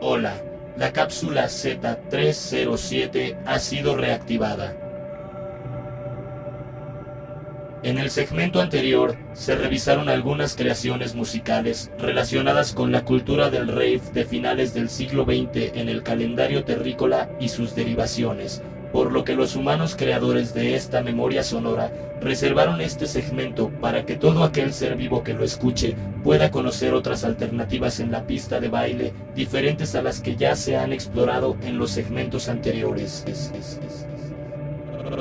Hola, la cápsula Z307 ha sido reactivada. En el segmento anterior se revisaron algunas creaciones musicales relacionadas con la cultura del rave de finales del siglo XX en el calendario terrícola y sus derivaciones, por lo que los humanos creadores de esta memoria sonora reservaron este segmento para que todo aquel ser vivo que lo escuche pueda conocer otras alternativas en la pista de baile diferentes a las que ya se han explorado en los segmentos anteriores.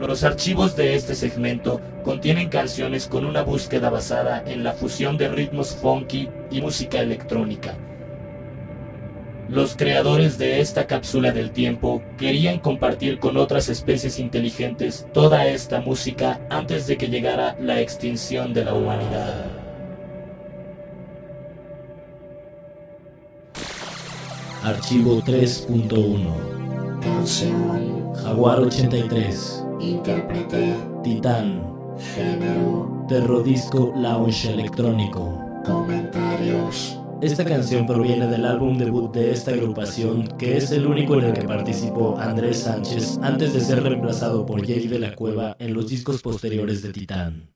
Los archivos de este segmento contienen canciones con una búsqueda basada en la fusión de ritmos funky y música electrónica. Los creadores de esta cápsula del tiempo querían compartir con otras especies inteligentes toda esta música antes de que llegara la extinción de la humanidad. Archivo 3.1 Canción, Jaguar 83 intérprete, Titán. Género, Terrodisco Lounge Electrónico. Comentarios, Esta canción proviene del álbum debut de esta agrupación, que es el único en el que participó Andrés Sánchez antes de ser reemplazado por Jerry de la Cueva en los discos posteriores de Titán.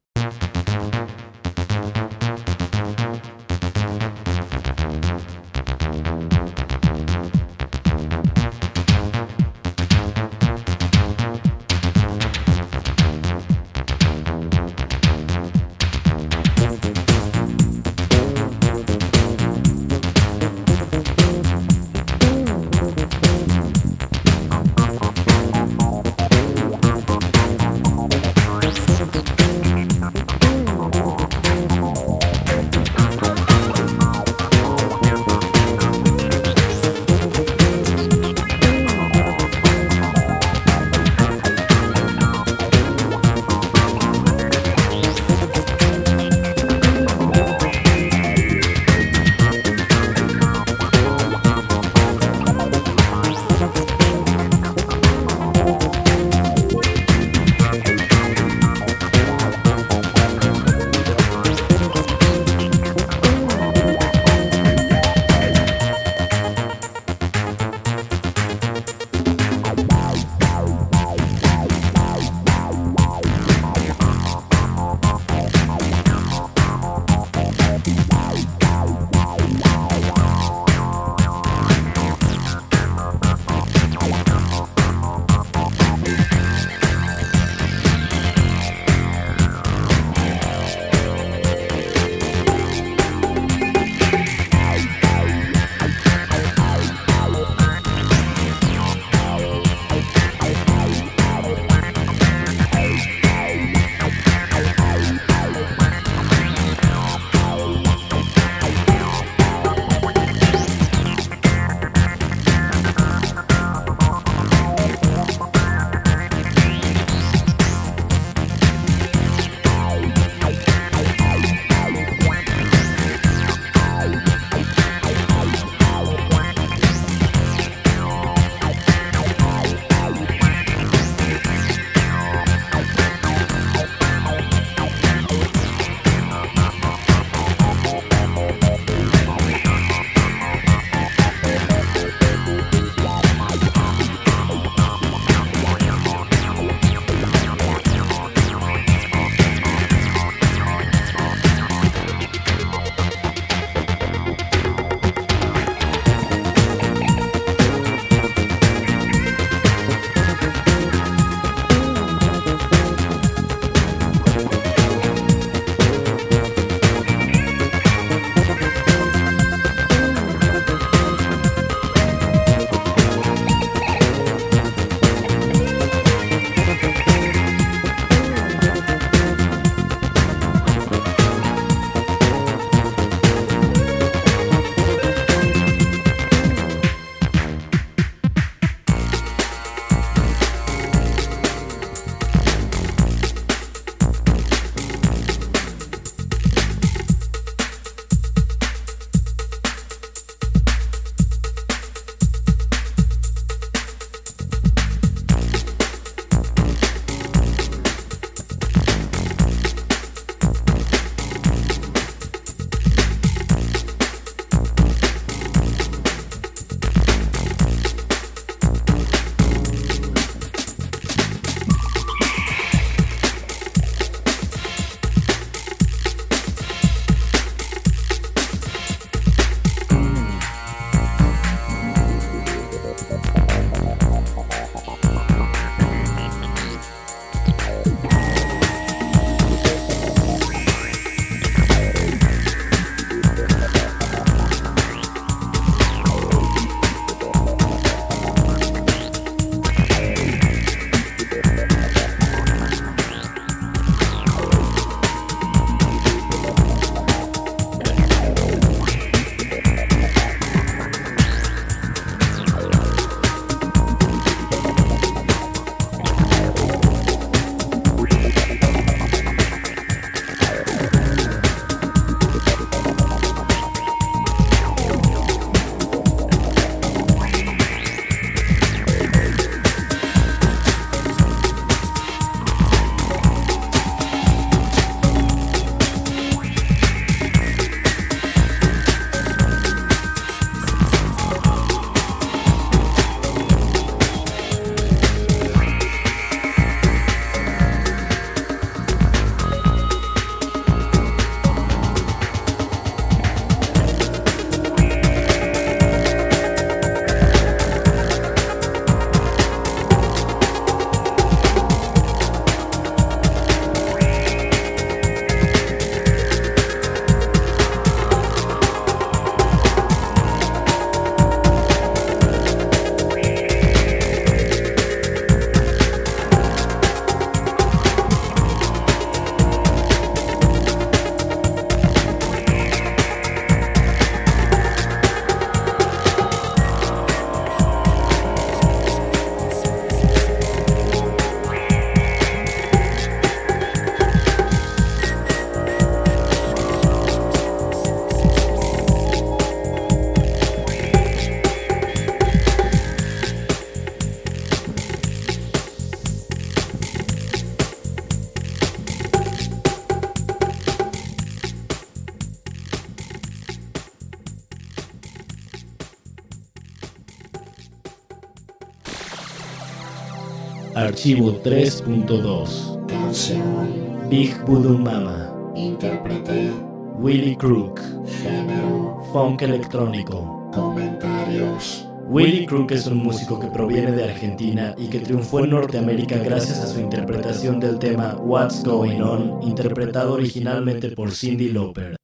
Archivo 3.2 Canción. Big Voodoo Mama Intérprete. Willy Crook Género. Funk electrónico Comentarios. Willy Crook es un músico que proviene de Argentina y que triunfó en Norteamérica gracias a su interpretación del tema What's Going On, interpretado originalmente por Cindy Lauper.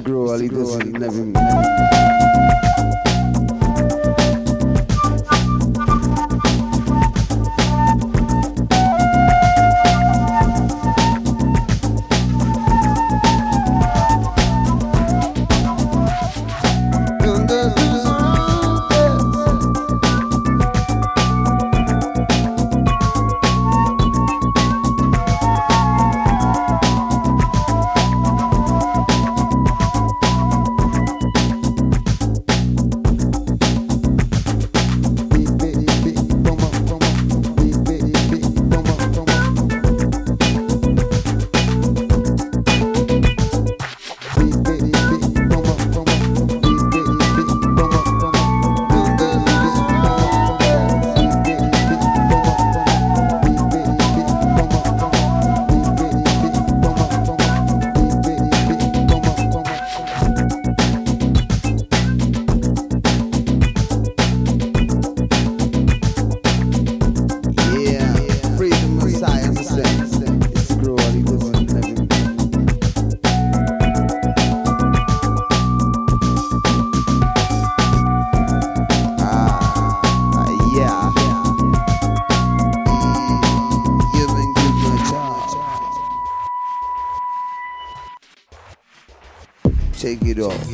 grow, a da se ne it all.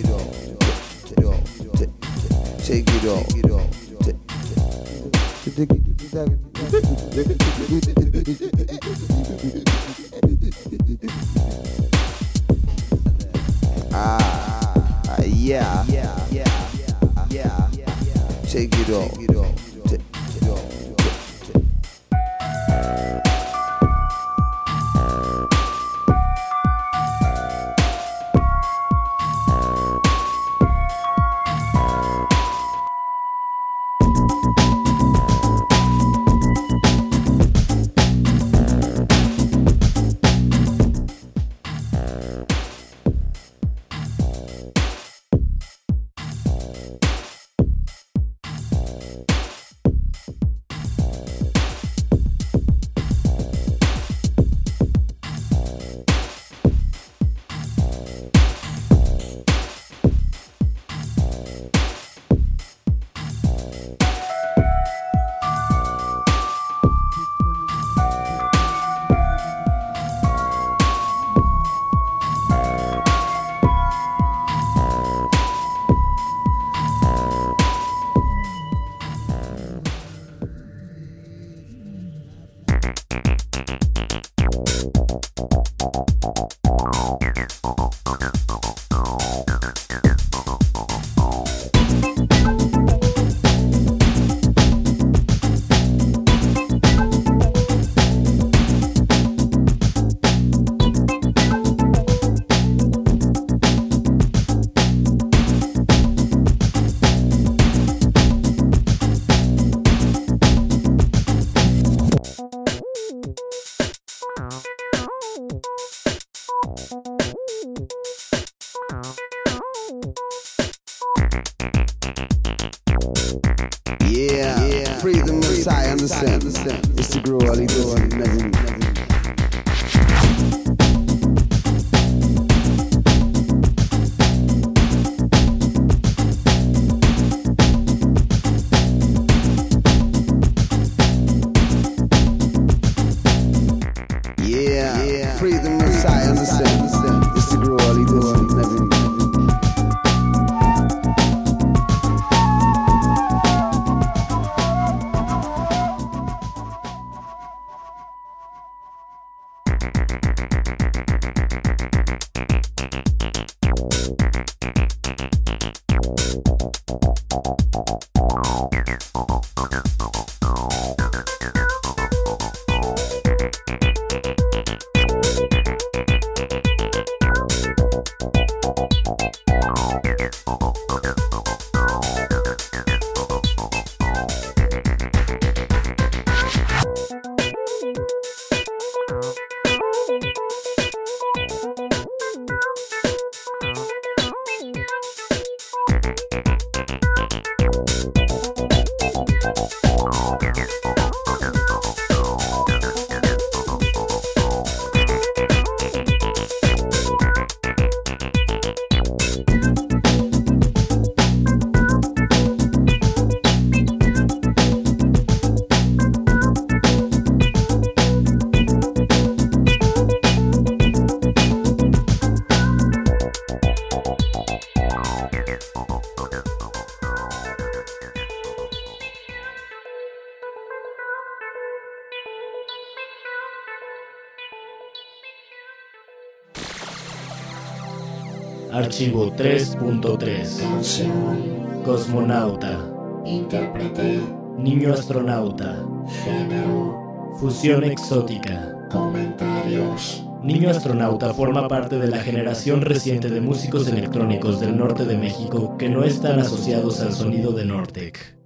Archivo 3.3. Canción. Cosmonauta. Intérprete. Niño astronauta. Género. Fusión exótica. Comentarios. Niño astronauta forma parte de la generación reciente de músicos electrónicos del norte de México que no están asociados al sonido de Nortec.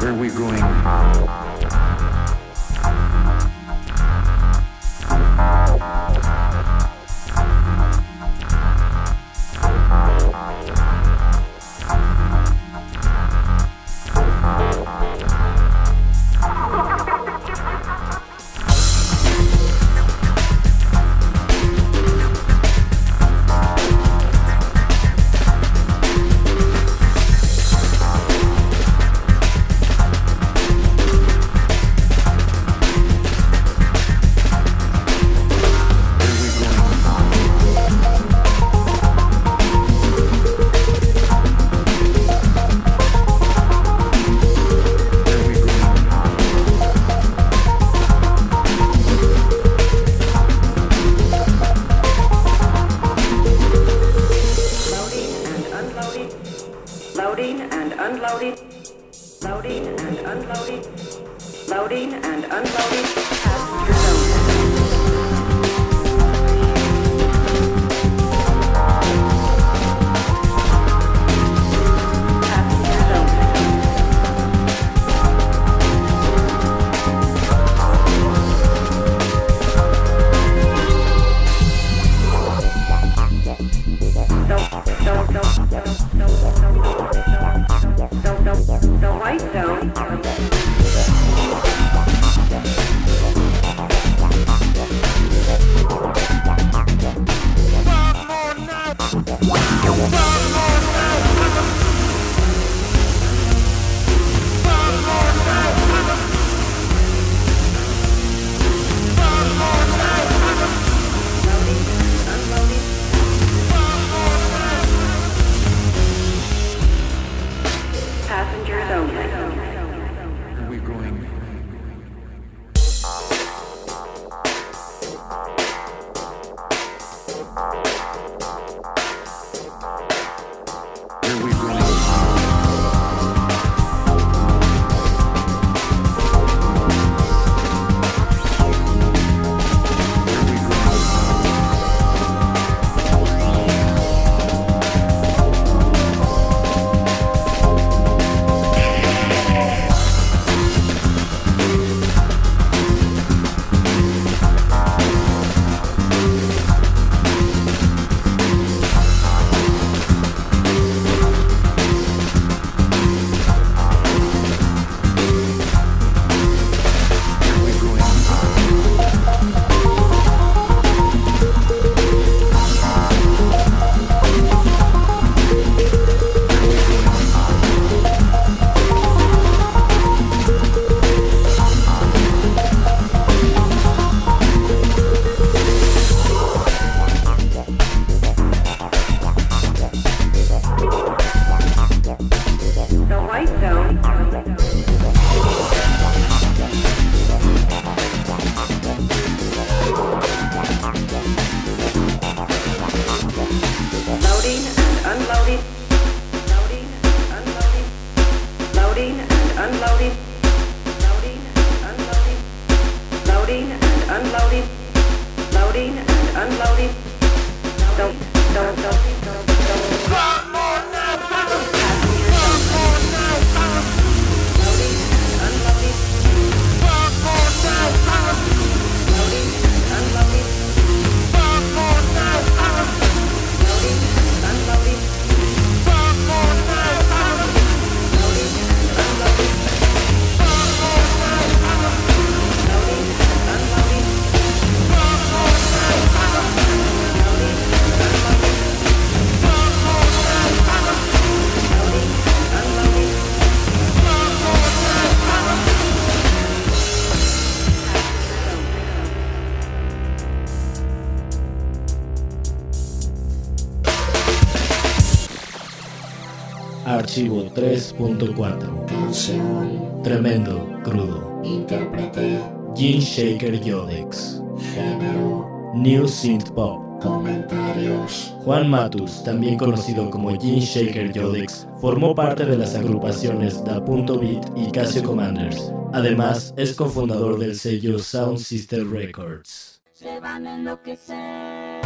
Where are we going? right? New Synth Pop. Comentarios. Juan Matus, también conocido como Gene Shaker Yodex, formó parte de las agrupaciones Da Punto Beat y Casio Commanders. Además, es cofundador del sello Sound Sister Records. se van a enloquecer.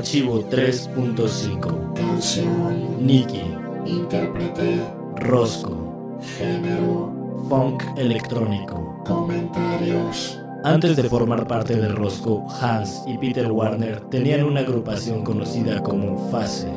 Archivo 3.5. Canción. Nicky, Intérprete. Rosco, Género. Funk electrónico. Comentarios. Antes de formar parte de Rosco, Hans y Peter Warner tenían una agrupación conocida como Fase.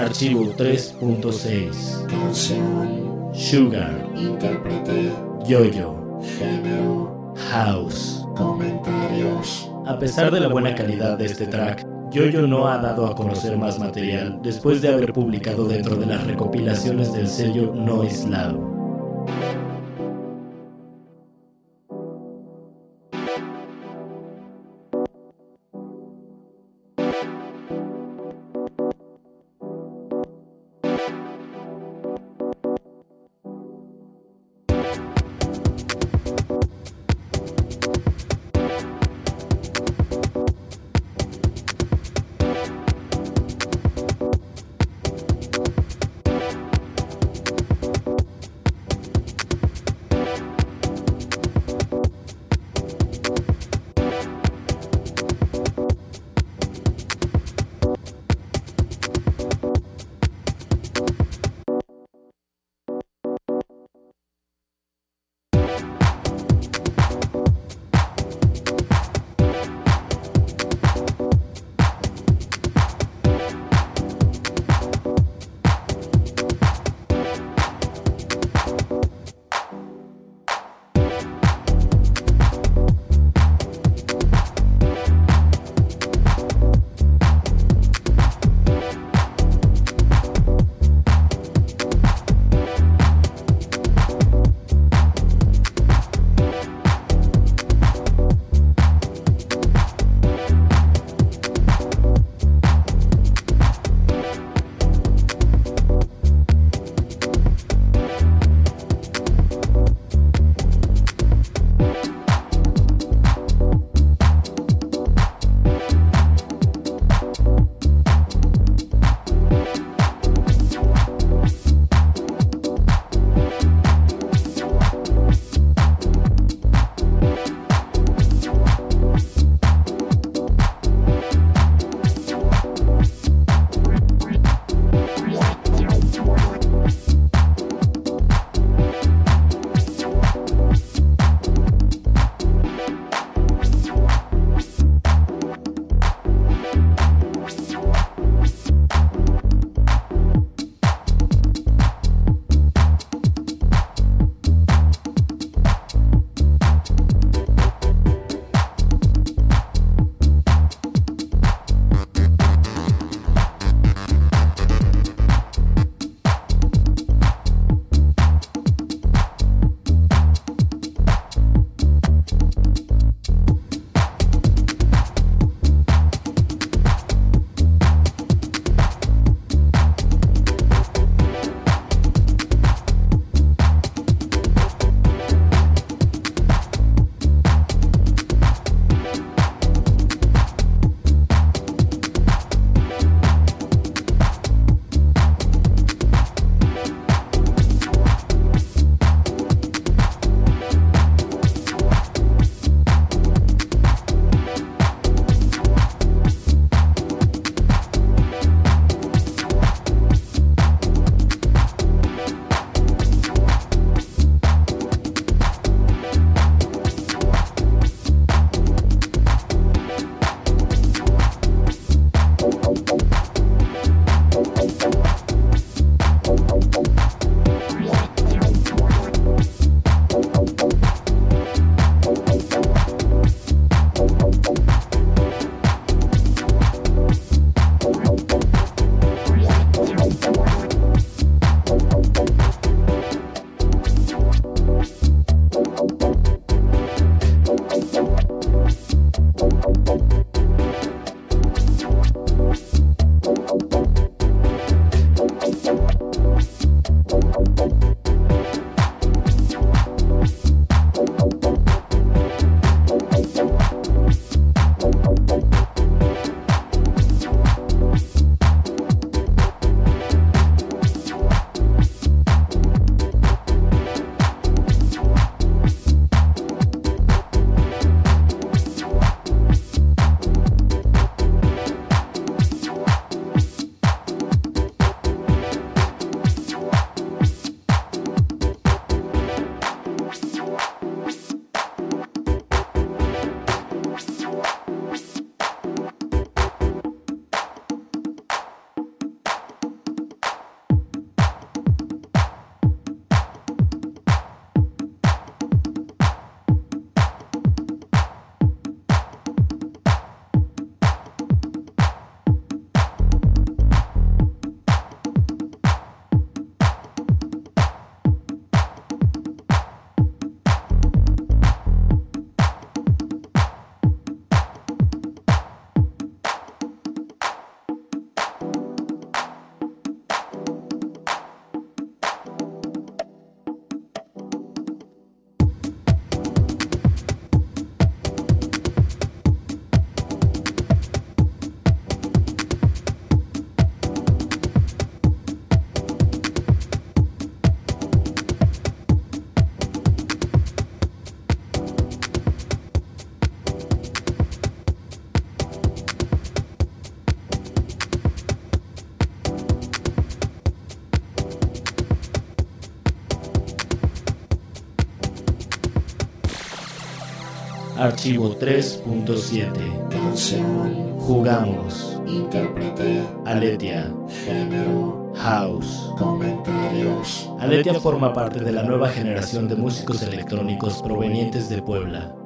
Archivo 3.6 Canción. Sugar Intérprete. Yo-Yo Género. House Comentarios. A pesar de la buena calidad de este track, Yo-Yo no ha dado a conocer más material después de haber publicado dentro de las recopilaciones del sello Archivo 3.7. Canción. Jugamos. Interpreté. Aletia. Género. House. Comentarios. Aletia forma parte de la nueva generación de músicos electrónicos provenientes de Puebla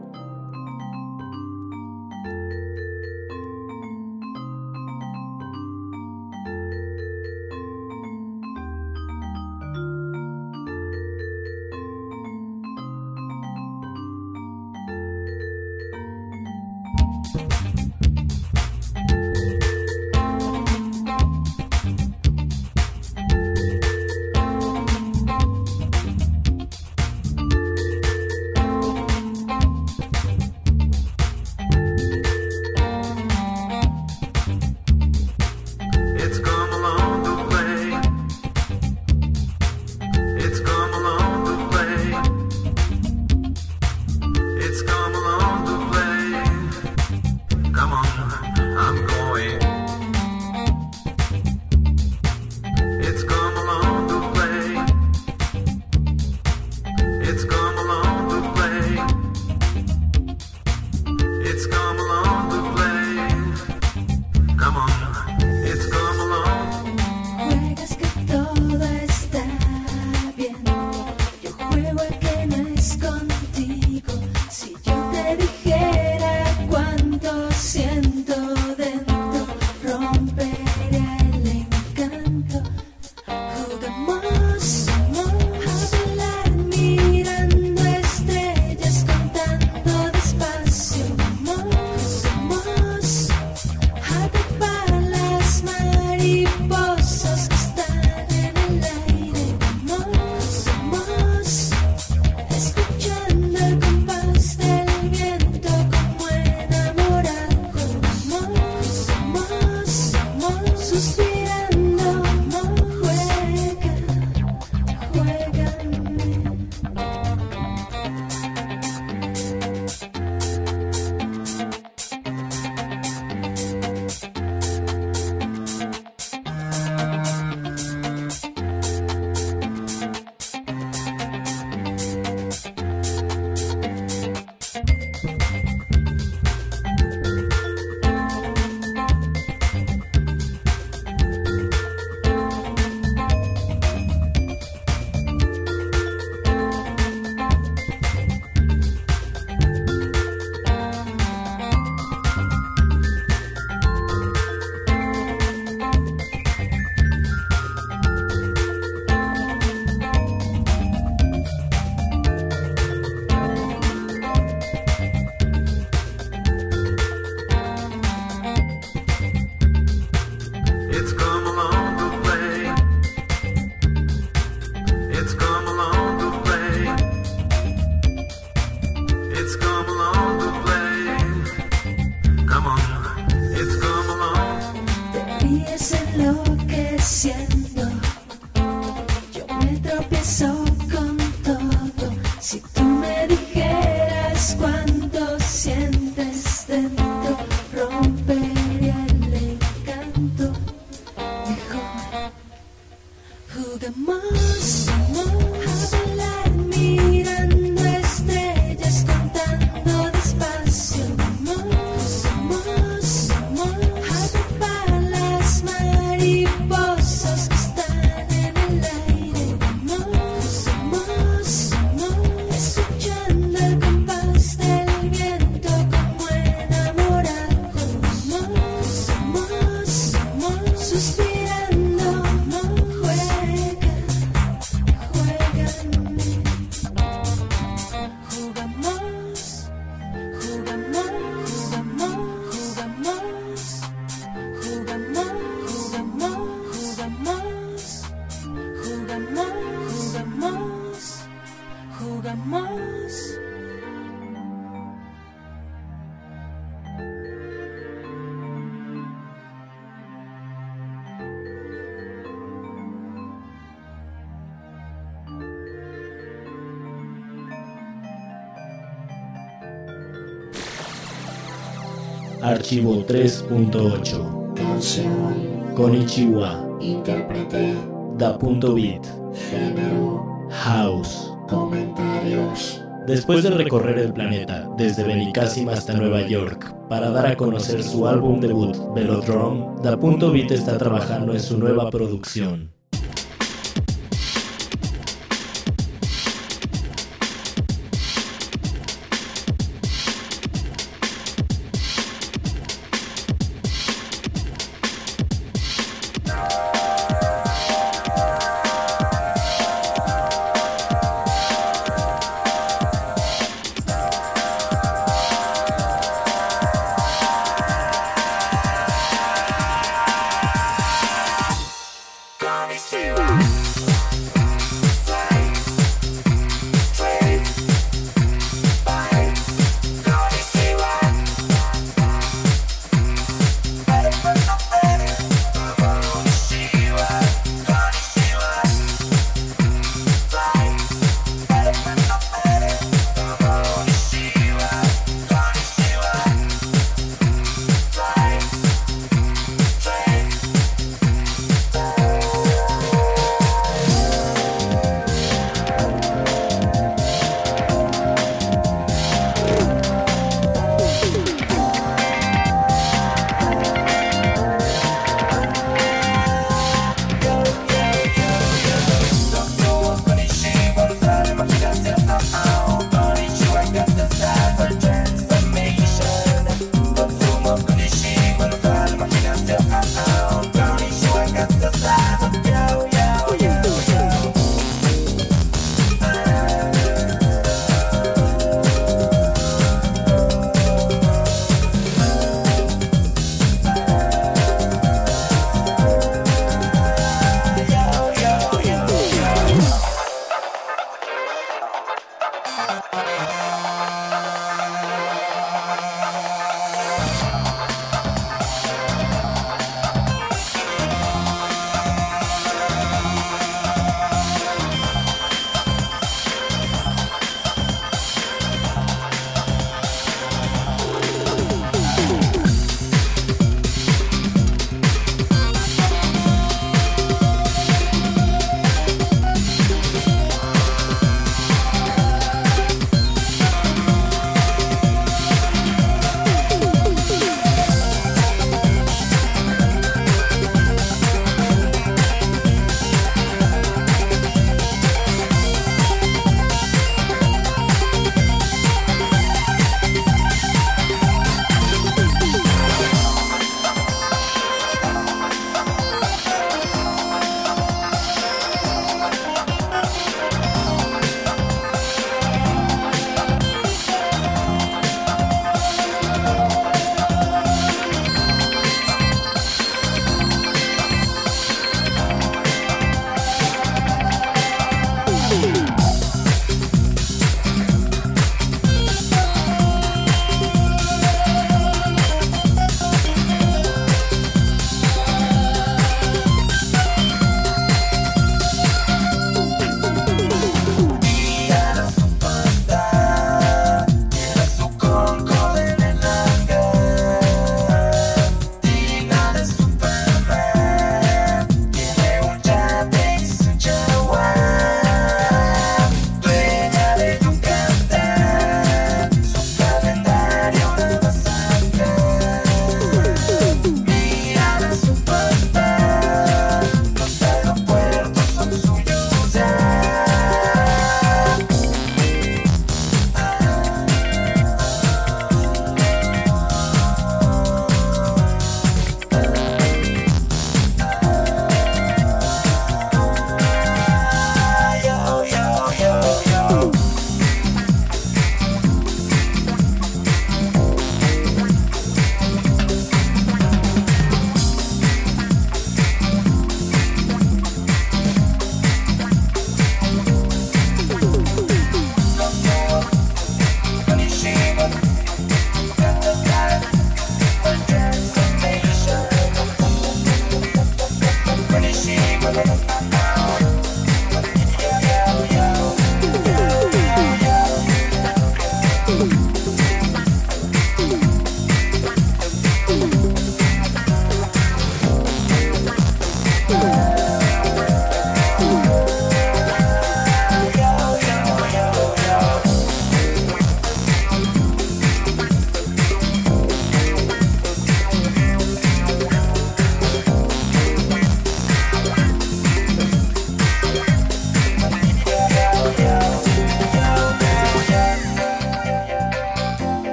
Archivo 3.8. Canción. Konichiwa. Intérprete. Da.bit. Género. House. Comentarios. Después de recorrer el planeta, desde Benicassim hasta Nueva York, para dar a conocer su álbum debut, Velodrome, Da.bit está trabajando en su nueva producción.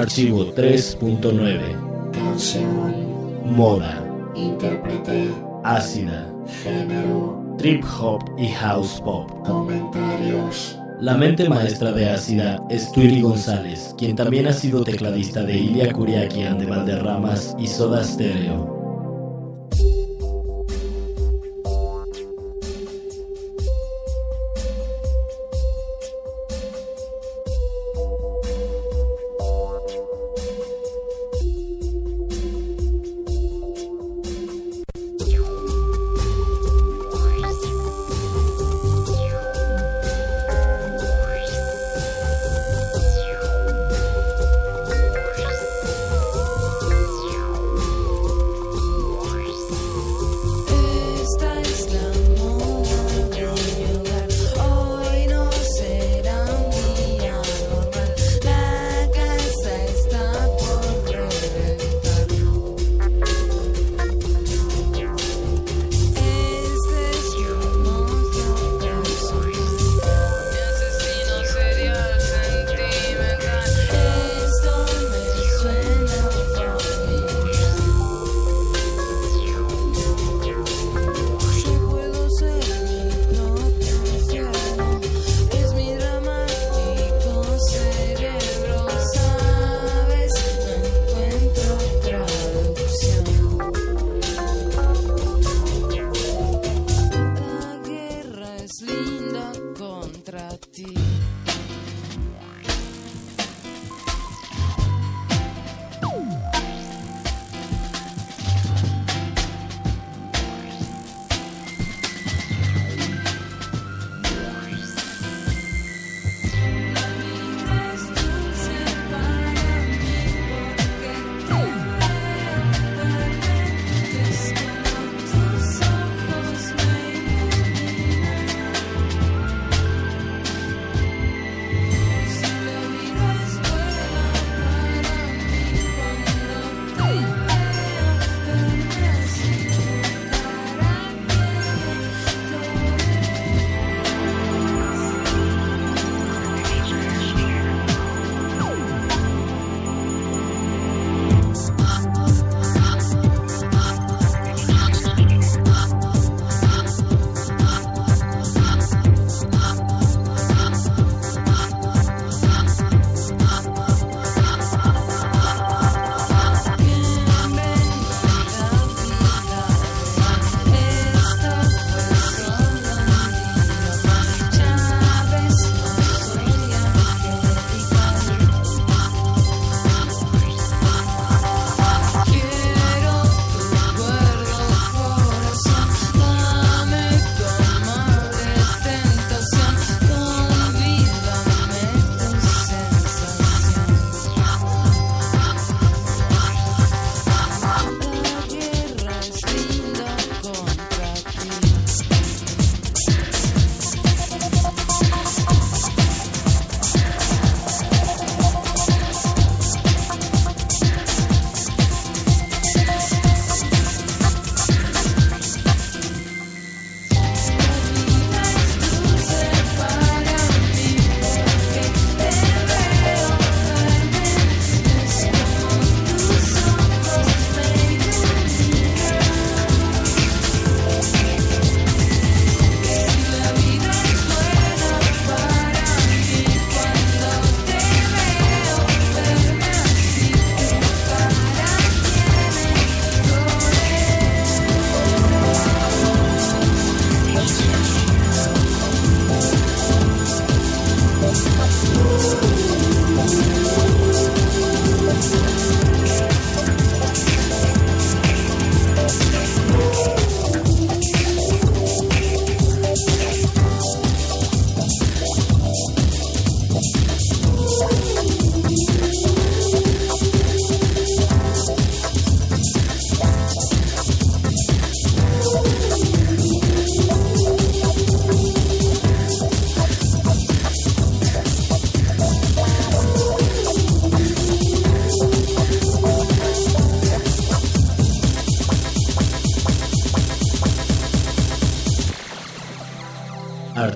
Archivo 3.9. Canción. Moda. Intérprete. Ácida. Género. Trip hop y house pop. Comentarios. La mente maestra de Ácida es Twilly González, quien también ha sido tecladista de Ilia Kuriaki and the Valderramas y Soda Stereo.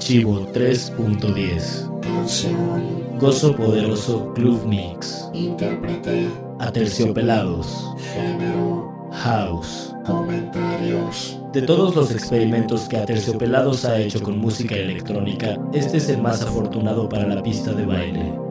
Archivo 3.10. Canción. Gozo Poderoso Club Mix. Intérprete. Aterciopelados. Género. House. Comentarios. De todos los experimentos que Aterciopelados ha hecho con música electrónica, este es el más afortunado para la pista de baile.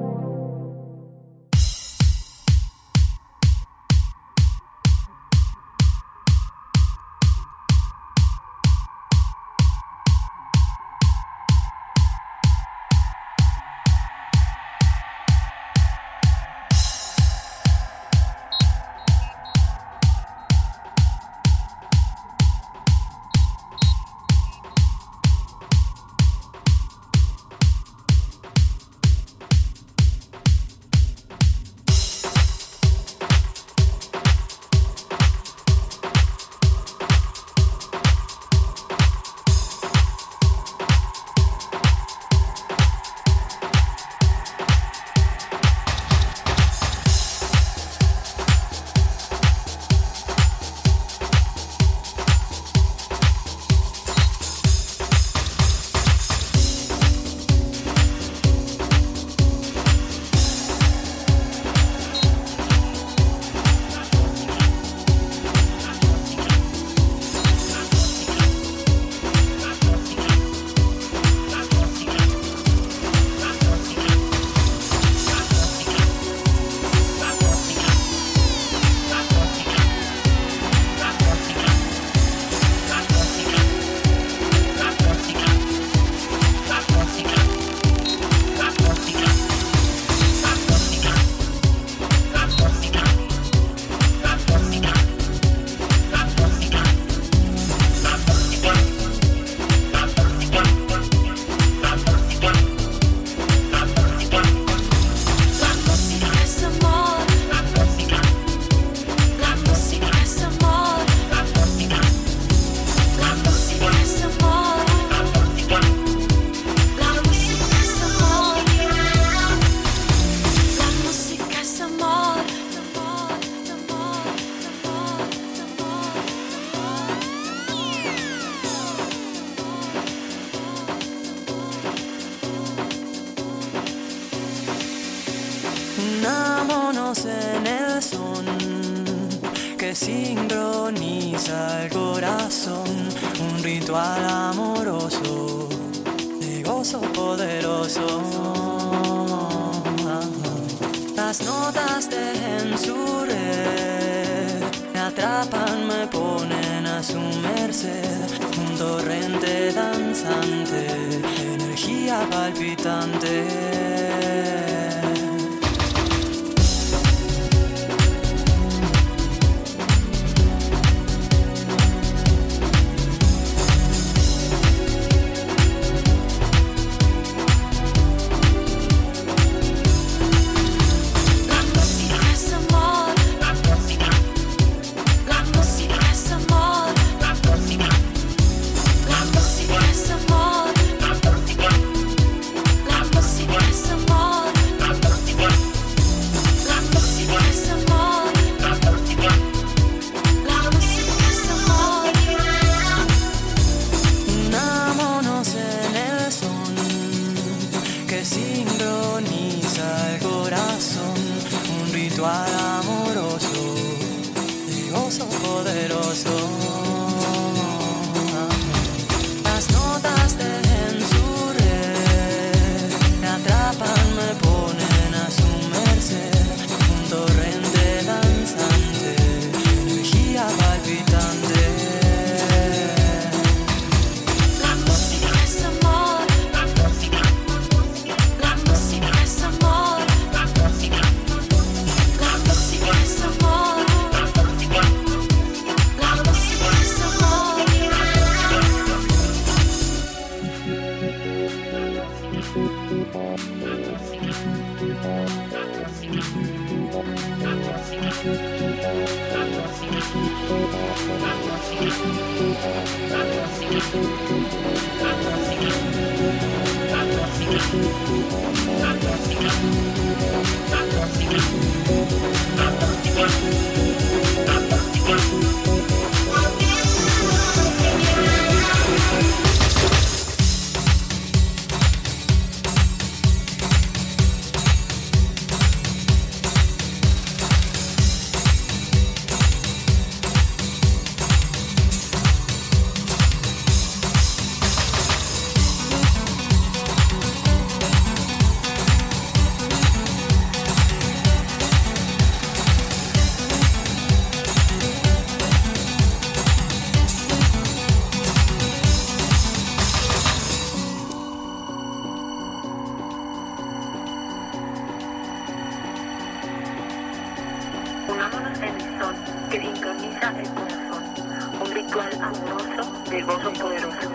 un ritual amoroso del gozo poderoso.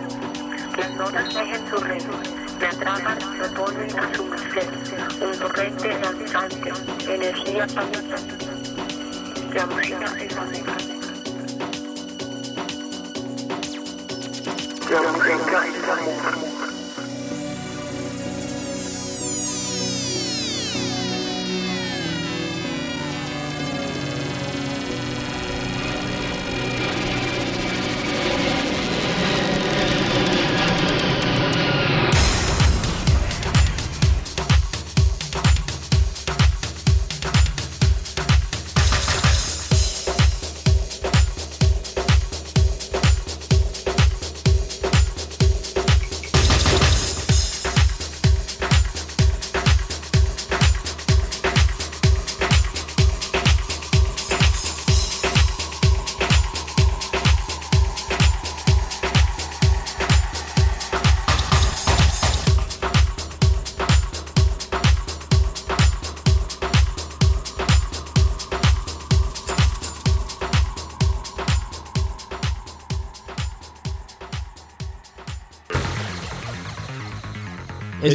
Las notas dejan su redes, me atrapan, me ponen a su merced, un torrente danzante, energía pálida. La música es la música. La música es la música.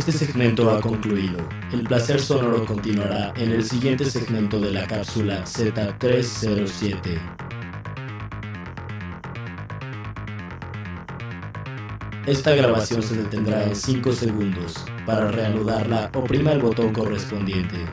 Este segmento ha concluido. El placer sonoro continuará en el siguiente segmento de la cápsula Z307. Esta grabación se detendrá en 5 segundos. Para reanudarla, oprima el botón correspondiente.